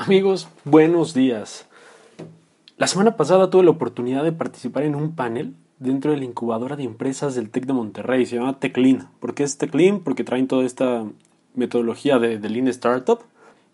Amigos, buenos días. La semana pasada tuve la oportunidad de participar en un panel dentro de la incubadora de empresas del TEC de Monterrey. Se llama TechLean. ¿Por qué es TechLean? Porque traen toda esta metodología de, de Lean Startup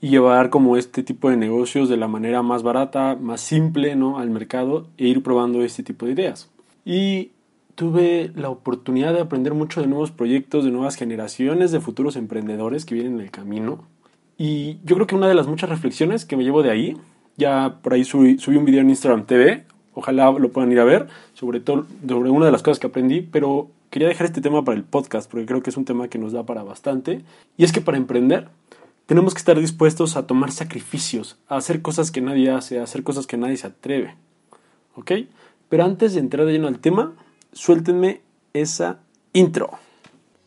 y llevar como este tipo de negocios de la manera más barata, más simple ¿no? al mercado e ir probando este tipo de ideas. Y tuve la oportunidad de aprender mucho de nuevos proyectos, de nuevas generaciones de futuros emprendedores que vienen en el camino y yo creo que una de las muchas reflexiones que me llevo de ahí, ya por ahí subí, un video en Instagram TV, ojalá lo puedan ir a ver, sobre todo sobre una de las cosas que aprendí, pero quería dejar este tema para el podcast porque creo que es un tema que nos da para bastante. Y es que para emprender tenemos que estar dispuestos a tomar sacrificios, a hacer cosas que nadie hace, a hacer cosas que nadie se atreve. ¿Ok? Pero antes de entrar de lleno al tema, suéltenme esa intro.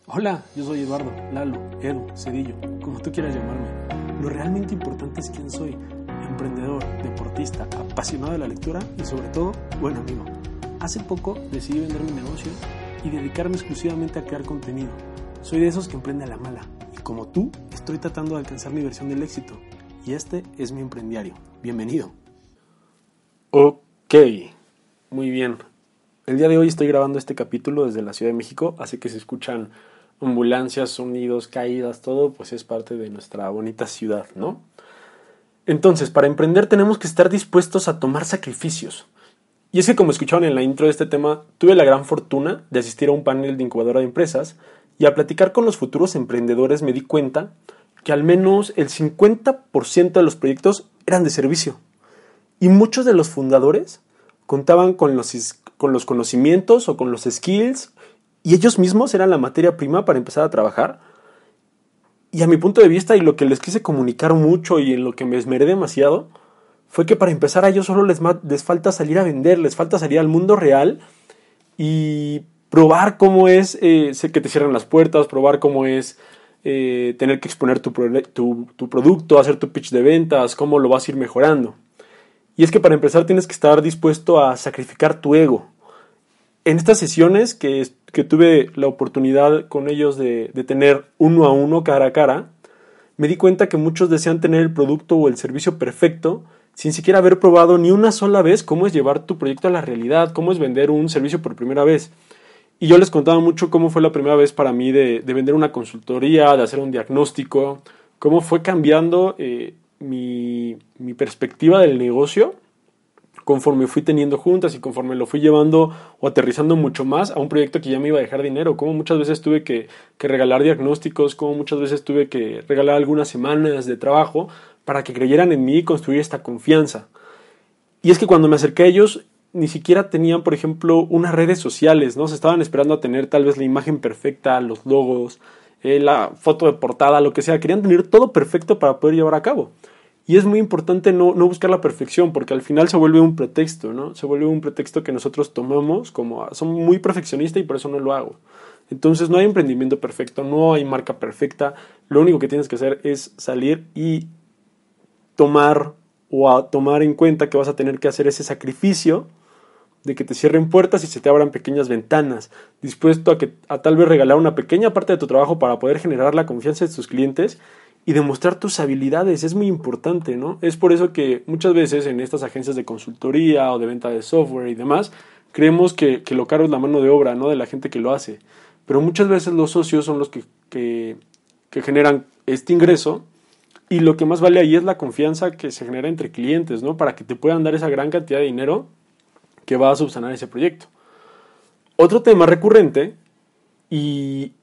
Hola, yo soy Eduardo, Lalo, Edu, Cedillo, como tú quieras llamarme. Lo realmente importante es quién soy. Emprendedor, deportista, apasionado de la lectura y sobre todo, buen amigo. Hace poco decidí vender mi negocio y dedicarme exclusivamente a crear contenido. Soy de esos que emprende a la mala y como tú estoy tratando de alcanzar mi versión del éxito. Y este es mi emprendiario. Bienvenido. Ok, muy bien. El día de hoy estoy grabando este capítulo desde la Ciudad de México, así que se escuchan ambulancias, sonidos, caídas, todo, pues es parte de nuestra bonita ciudad, ¿no? Entonces, para emprender tenemos que estar dispuestos a tomar sacrificios. Y es que como escucharon en la intro de este tema, tuve la gran fortuna de asistir a un panel de incubadora de empresas y al platicar con los futuros emprendedores me di cuenta que al menos el 50% de los proyectos eran de servicio. Y muchos de los fundadores contaban con los, con los conocimientos o con los skills y ellos mismos eran la materia prima para empezar a trabajar. Y a mi punto de vista y lo que les quise comunicar mucho y en lo que me esmeré demasiado, fue que para empezar a ellos solo les, les falta salir a vender, les falta salir al mundo real y probar cómo es eh, que te cierran las puertas, probar cómo es eh, tener que exponer tu, tu, producto, hacer tu pitch de ventas, cómo lo vas a ir mejorando. Y es que para empezar tienes que estar dispuesto a sacrificar tu ego, en estas sesiones que, que, tuve la oportunidad con ellos de, tener uno a uno, cara a cara, me di cuenta que muchos desean tener el producto o el servicio perfecto sin siquiera haber probado ni una sola vez cómo es llevar tu proyecto a la realidad, cómo es vender un servicio por primera vez. Y yo les contaba mucho cómo fue la primera vez para mí de, de vender una consultoría, de hacer un diagnóstico, cómo fue cambiando eh, mi perspectiva del negocio conforme fui teniendo juntas y conforme lo fui llevando o aterrizando mucho más a un proyecto que ya me iba a dejar dinero, como muchas veces tuve que, regalar diagnósticos, como muchas veces tuve que regalar algunas semanas de trabajo para que creyeran en mí y construir esta confianza. Y es que cuando me acerqué a ellos, ni siquiera tenían, por ejemplo, unas redes sociales, ¿no? Se estaban esperando a tener tal vez la imagen perfecta, los logos, eh, la foto de portada, lo que sea. Querían tener todo perfecto para poder llevar a cabo. Y es muy importante no, no, buscar la perfección, porque al final se vuelve un pretexto, ¿no? Se vuelve un pretexto que nosotros tomamos como, ah, son muy perfeccionista y por eso no lo hago. Entonces no hay emprendimiento perfecto, no hay marca perfecta, lo único que tienes que hacer es salir y tomar o a tomar en cuenta que vas a tener que hacer ese sacrificio de que te cierren puertas y se te abran pequeñas ventanas, dispuesto a que a tal vez regalar una pequeña parte de tu trabajo para poder generar la confianza de tus clientes y demostrar tus habilidades es muy importante, ¿no? Es por eso que muchas veces en estas agencias de consultoría o de venta de software y demás, creemos que, que lo caro es la mano de obra, ¿no? De la gente que lo hace. Pero muchas veces los socios son los que, que, que generan este ingreso y lo que más vale ahí es la confianza que se genera entre clientes, ¿no? Para que te puedan dar esa gran cantidad de dinero que va a subsanar ese proyecto. Otro tema recurrente y,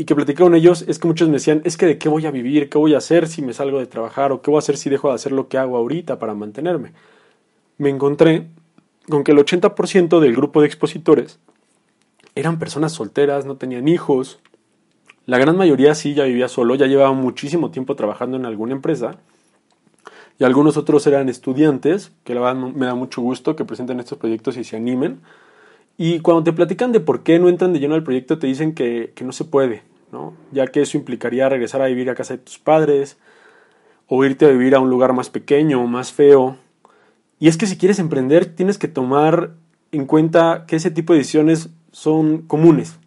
y que platicé con ellos es que muchos me decían, es que de qué voy a vivir, qué voy a hacer si me salgo de trabajar o qué voy a hacer si dejo de hacer lo que hago ahorita para mantenerme. Me encontré con que el 80% del grupo de expositores eran personas solteras, no tenían hijos. La gran mayoría sí ya vivía solo, ya llevaba muchísimo tiempo trabajando en alguna empresa. y algunos otros eran estudiantes, que la verdad me da mucho gusto que presenten estos proyectos y se animen. Y cuando te platican de por qué no entran de lleno al proyecto, te dicen que no se puede, ya que eso implicaría regresar a vivir a casa de tus padres, o irte a vivir a un lugar más pequeño, más feo. Y es que si quieres emprender, tienes que tomar en cuenta que ese tipo de decisiones son comunes.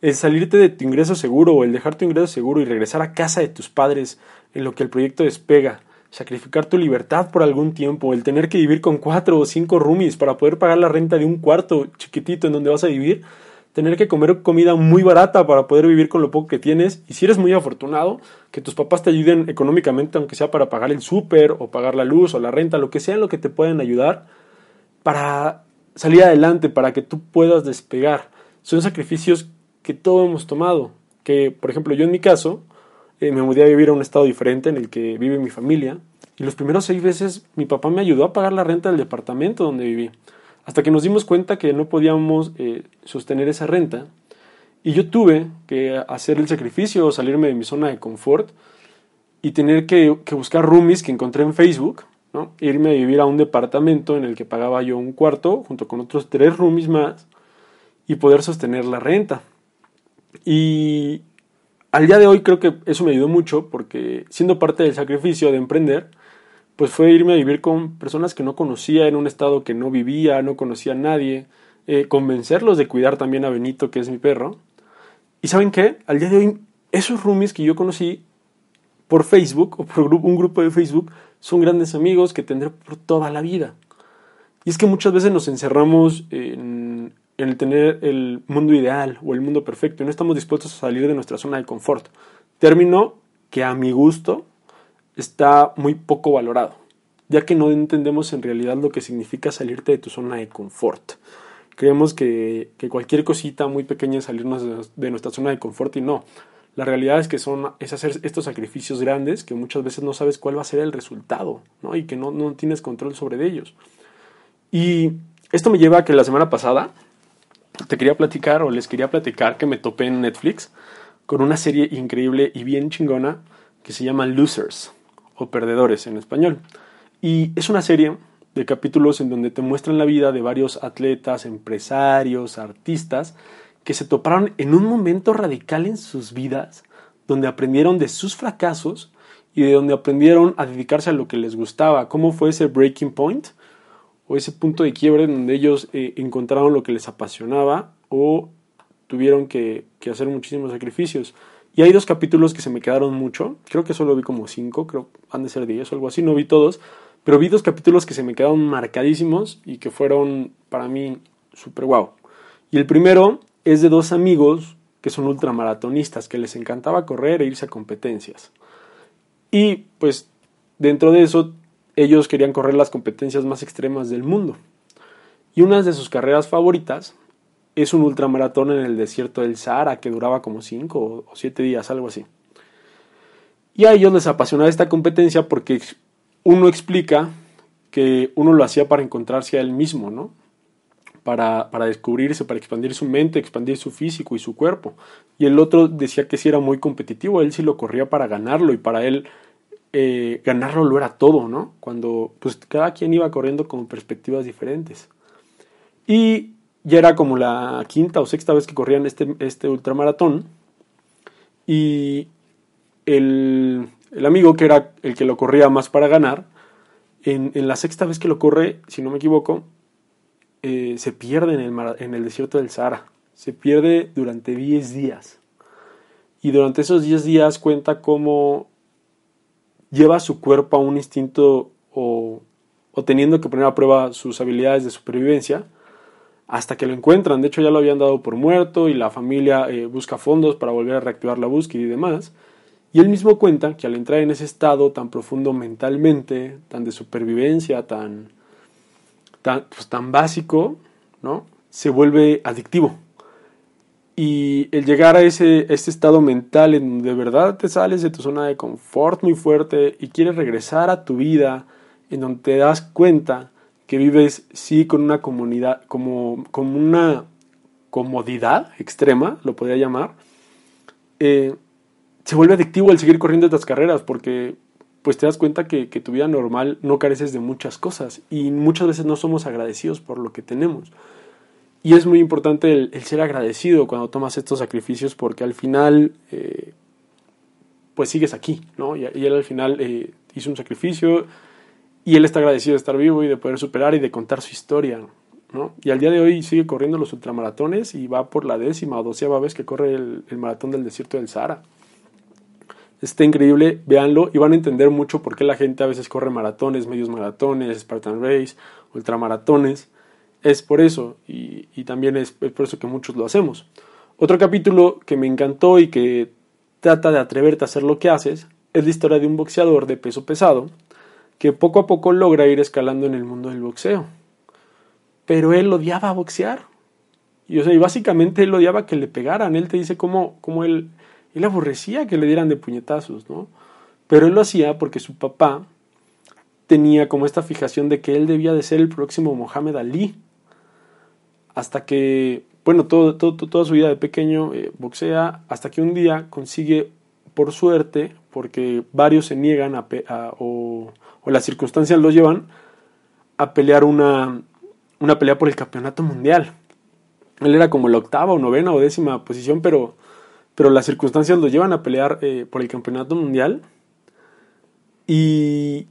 El salirte de tu ingreso seguro o el dejar tu ingreso seguro y regresar a casa de tus padres en lo que el proyecto despega, sacrificar tu libertad por algún tiempo, el tener que vivir con cuatro o cinco roomies para poder pagar la renta de un cuarto chiquitito en donde vas a vivir, tener que comer comida muy barata para poder vivir con lo poco que tienes, y si eres muy afortunado, que tus papás te ayuden económicamente, aunque sea para pagar el súper o pagar la luz o la renta, lo que sea lo que te pueden ayudar para salir adelante, para que tú puedas despegar. Son sacrificios que todos hemos tomado, que por ejemplo yo en mi caso, eh, me mudé a vivir a un estado diferente en el que vive mi familia. Y los primeros seis meses mi papá me ayudó a pagar la renta del departamento donde viví. Hasta que nos dimos cuenta que no podíamos eh, sostener esa renta. Y yo tuve que hacer el sacrificio, salirme de mi zona de confort y tener que, que buscar roomies que encontré en Facebook, ¿no? irme a vivir a un departamento en el que pagaba yo un cuarto junto con otros tres roomies más y poder sostener la renta. Y al día de hoy creo que eso me ayudó mucho porque siendo parte del sacrificio de emprender, pues fue irme a vivir con personas que no conocía, en un estado que no vivía, no conocía a nadie, eh, convencerlos de cuidar también a Benito, que es mi perro. Y saben qué, al día de hoy, esos roomies que yo conocí por Facebook o por un grupo de Facebook son grandes amigos que tendré por toda la vida. Y es que muchas veces nos encerramos en, en el tener el mundo ideal o el mundo perfecto y no estamos dispuestos a salir de nuestra zona de confort. Término que a mi gusto está muy poco valorado, ya que no entendemos en realidad lo que significa salirte de tu zona de confort. Creemos que, cualquier cosita muy pequeña es salirnos de, nuestra zona de confort y no. La realidad es que son es hacer estos sacrificios grandes que muchas veces no sabes cuál va a ser el resultado ¿no? y que no, no tienes control sobre ellos. Y esto me lleva a que la semana pasada te quería platicar o les quería platicar que me topé en Netflix con una serie increíble y bien chingona que se llama Losers o Perdedores en español. Y es una serie de capítulos en donde te muestran la vida de varios atletas, empresarios, artistas que se toparon en un momento radical en sus vidas donde aprendieron de sus fracasos y de donde aprendieron a dedicarse a lo que les gustaba. ¿Cómo fue ese breaking point? o ese punto de quiebre donde ellos eh, encontraron lo que les apasionaba o tuvieron que, hacer muchísimos sacrificios. Y hay dos capítulos que se me quedaron mucho, creo que solo vi como cinco, creo han de ser diez o algo así, no vi todos, pero vi dos capítulos que se me quedaron marcadísimos y que fueron para mí súper guau. Y el primero es de dos amigos que son ultramaratonistas, que les encantaba correr e irse a competencias. Y pues dentro de eso ellos querían correr las competencias más extremas del mundo. Y una de sus carreras favoritas es un ultramaratón en el desierto del Sahara que duraba como 5 o 7 días, algo así. Y a ellos les apasionaba esta competencia porque uno explica que uno lo hacía para encontrarse a él mismo, ¿no? Para, para, descubrirse, para expandir su mente, expandir su físico y su cuerpo. Y el otro decía que sí era muy competitivo, él sí lo corría para ganarlo y para él eh, ganarlo lo era todo, ¿no? Cuando pues cada quien iba corriendo con perspectivas diferentes. Y ya era como la quinta o sexta vez que corrían este, este ultramaratón. Y el, amigo, que era el que lo corría más para ganar, en, la sexta vez que lo corre, si no me equivoco, eh, se pierde en el, en el desierto del Sahara. Se pierde durante 10 días. Y durante esos 10 días cuenta cómo lleva su cuerpo a un instinto o, teniendo que poner a prueba sus habilidades de supervivencia hasta que lo encuentran. De hecho, ya lo habían dado por muerto y la familia eh, busca fondos para volver a reactivar la búsqueda y demás. Y él mismo cuenta que al entrar en ese estado tan profundo mentalmente, tan de supervivencia, tan, tan, pues, tan básico, ¿no? se vuelve adictivo. Y el llegar a ese, ese estado mental en donde de verdad te sales de tu zona de confort muy fuerte y quieres regresar a tu vida, en donde te das cuenta que vives sí con una comunidad, como, como una comodidad extrema, lo podría llamar, eh, se vuelve adictivo el seguir corriendo estas carreras porque pues te das cuenta que, que tu vida normal no careces de muchas cosas y muchas veces no somos agradecidos por lo que tenemos. Y es muy importante el, ser agradecido cuando tomas estos sacrificios porque al final, eh, pues sigues aquí, ¿no? Y, él al final eh, hizo un sacrificio y él está agradecido de estar vivo y de poder superar y de contar su historia, ¿no? Y al día de hoy sigue corriendo los ultramaratones y va por la décima o doceava vez que corre el, el maratón del desierto del Sahara. Está increíble, véanlo y van a entender mucho por qué la gente a veces corre maratones, medios maratones, Spartan Race, ultramaratones es por eso y, también es, por eso que muchos lo hacemos. Otro capítulo que me encantó y que trata de atreverte a hacer lo que haces es la historia de un boxeador de peso pesado que poco a poco logra ir escalando en el mundo del boxeo. Pero él odiaba boxear. Y, básicamente él odiaba que le pegaran. Él te dice cómo, cómo él, él aborrecía que le dieran de puñetazos, ¿no? Pero él lo hacía porque su papá tenía como esta fijación de que él debía de ser el próximo Mohamed Ali hasta que, bueno, todo, toda su vida de pequeño eh, boxea, hasta que un día consigue, por suerte, porque varios se niegan a, o, las circunstancias lo llevan, a pelear una, una pelea por el campeonato mundial. Él era como la octava o novena o décima posición, pero, pero las circunstancias lo llevan a pelear eh, por el campeonato mundial y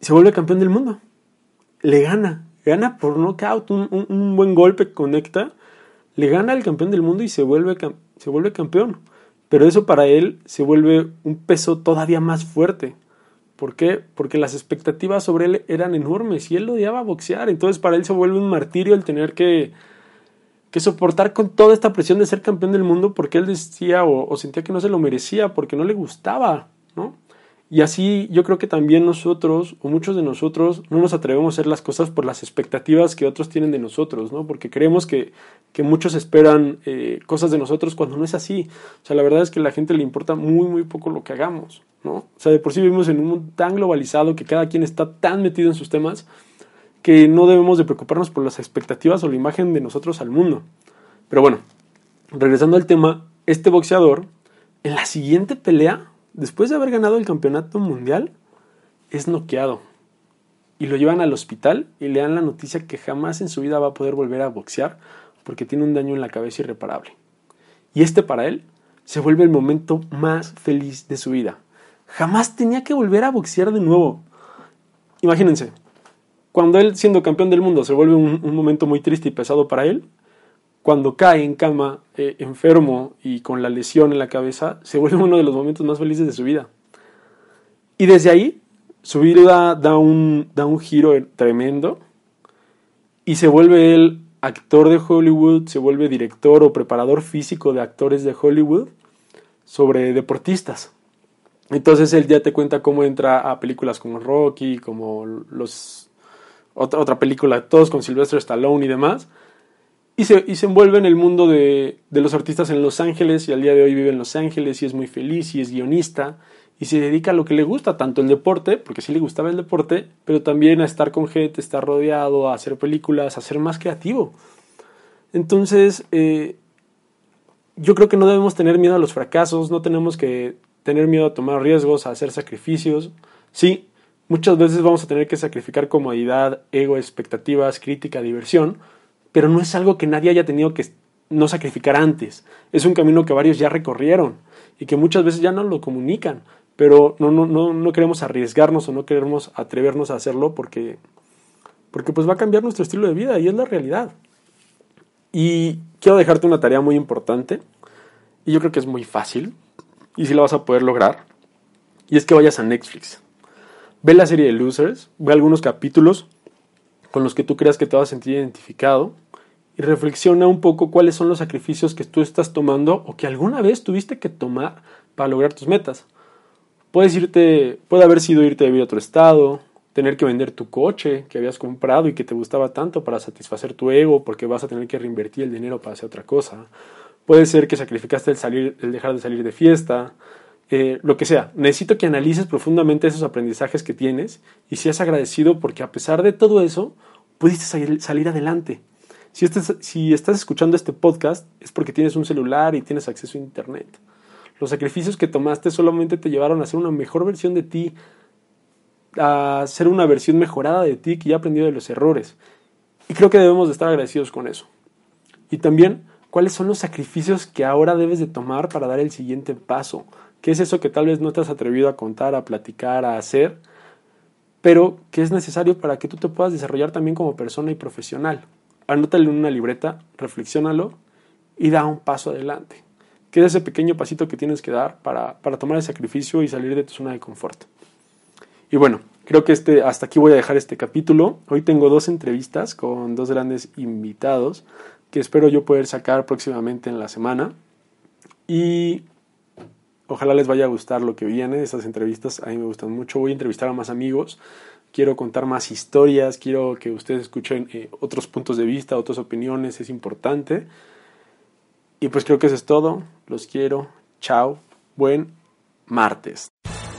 se vuelve campeón del mundo. Le gana gana por knockout, un, un, buen golpe conecta, le gana al campeón del mundo y se vuelve, se vuelve campeón. Pero eso para él se vuelve un peso todavía más fuerte. ¿Por qué? Porque las expectativas sobre él eran enormes y él odiaba boxear. Entonces para él se vuelve un martirio el tener que, que soportar con toda esta presión de ser campeón del mundo porque él decía o, o sentía que no se lo merecía, porque no le gustaba, ¿no? Y así yo creo que también nosotros, o muchos de nosotros, no nos atrevemos a hacer las cosas por las expectativas que otros tienen de nosotros, ¿no? Porque creemos que, que muchos esperan eh, cosas de nosotros cuando no es así. O sea, la verdad es que a la gente le importa muy, muy poco lo que hagamos, ¿no? O sea, de por sí vivimos en un mundo tan globalizado que cada quien está tan metido en sus temas que no debemos de preocuparnos por las expectativas o la imagen de nosotros al mundo. Pero bueno, regresando al tema, este boxeador, en la siguiente pelea, después de haber ganado el campeonato mundial, es noqueado. Y lo llevan al hospital y le dan la noticia que jamás en su vida va a poder volver a boxear porque tiene un daño en la cabeza irreparable. Y este para él se vuelve el momento más feliz de su vida. Jamás tenía que volver a boxear de nuevo. Imagínense, cuando él siendo campeón del mundo se vuelve un, momento muy triste y pesado para él, cuando cae en cama eh, enfermo y con la lesión en la cabeza, se vuelve uno de los momentos más felices de su vida. Y desde ahí, su vida da un, da un giro tremendo y se vuelve él actor de Hollywood, se vuelve director o preparador físico de actores de Hollywood sobre deportistas. Entonces él ya te cuenta cómo entra a películas como Rocky, como los otra, otra película, todos con Sylvester Stallone y demás y se, y se envuelve en el mundo de, de, los artistas en Los Ángeles y al día de hoy vive en Los Ángeles y es muy feliz y es guionista y se dedica a lo que le gusta, tanto el deporte, porque sí le gustaba el deporte, pero también a estar con gente, estar rodeado, a hacer películas, a ser más creativo. Entonces, eh, yo creo que no debemos tener miedo a los fracasos, no tenemos que tener miedo a tomar riesgos, a hacer sacrificios. Sí, muchas veces vamos a tener que sacrificar comodidad, ego, expectativas, crítica, diversión, pero no es algo que nadie haya tenido que no sacrificar antes. Es un camino que varios ya recorrieron y que muchas veces ya no lo comunican, pero no, no, no, no queremos arriesgarnos o no queremos atrevernos a hacerlo porque, porque pues va a cambiar nuestro estilo de vida y es la realidad. Y quiero dejarte una tarea muy importante y yo creo que es muy fácil y si la vas a poder lograr y es que vayas a Netflix. Ve la serie de Losers, ve algunos capítulos con los que tú creas que te vas a sentir identificado y reflexiona un poco cuáles son los sacrificios que tú estás tomando o que alguna vez tuviste que tomar para lograr tus metas. Puedes irte, puede haber sido irte de vivir a otro estado, tener que vender tu coche que habías comprado y que te gustaba tanto para satisfacer tu ego porque vas a tener que reinvertir el dinero para hacer otra cosa. Puede ser que sacrificaste el, salir, el dejar de salir de fiesta, eh, lo que sea. Necesito que analices profundamente esos aprendizajes que tienes y seas agradecido porque a pesar de todo eso, pudiste salir adelante. Si estás, escuchando este podcast es porque tienes un celular y tienes acceso a Internet. Los sacrificios que tomaste solamente te llevaron a ser una mejor versión de ti, a ser una versión mejorada de ti que ya aprendió de los errores. Y creo que debemos de estar agradecidos con eso. Y también, ¿cuáles son los sacrificios que ahora debes de tomar para dar el siguiente paso? ¿Qué es eso que tal vez no te has atrevido a contar, a platicar, a hacer? Pero que es necesario para que tú te puedas desarrollar también como persona y profesional. Anótalo en una libreta, reflexiónalo y da un paso adelante. ¿Qué es ese pequeño pasito que tienes que dar para, para tomar el sacrificio y salir de tu zona de confort? Y bueno, creo que este, hasta aquí voy a dejar este capítulo. Hoy tengo dos entrevistas con dos grandes invitados que espero yo poder sacar próximamente en la semana. Y ojalá les vaya a gustar lo que viene. Esas entrevistas a mí me gustan mucho. Voy a entrevistar a más amigos. Quiero contar más historias. Quiero que ustedes escuchen eh, otros puntos de vista, otras opiniones. Es importante. Y pues creo que eso es todo. Los quiero. Chao. Buen martes.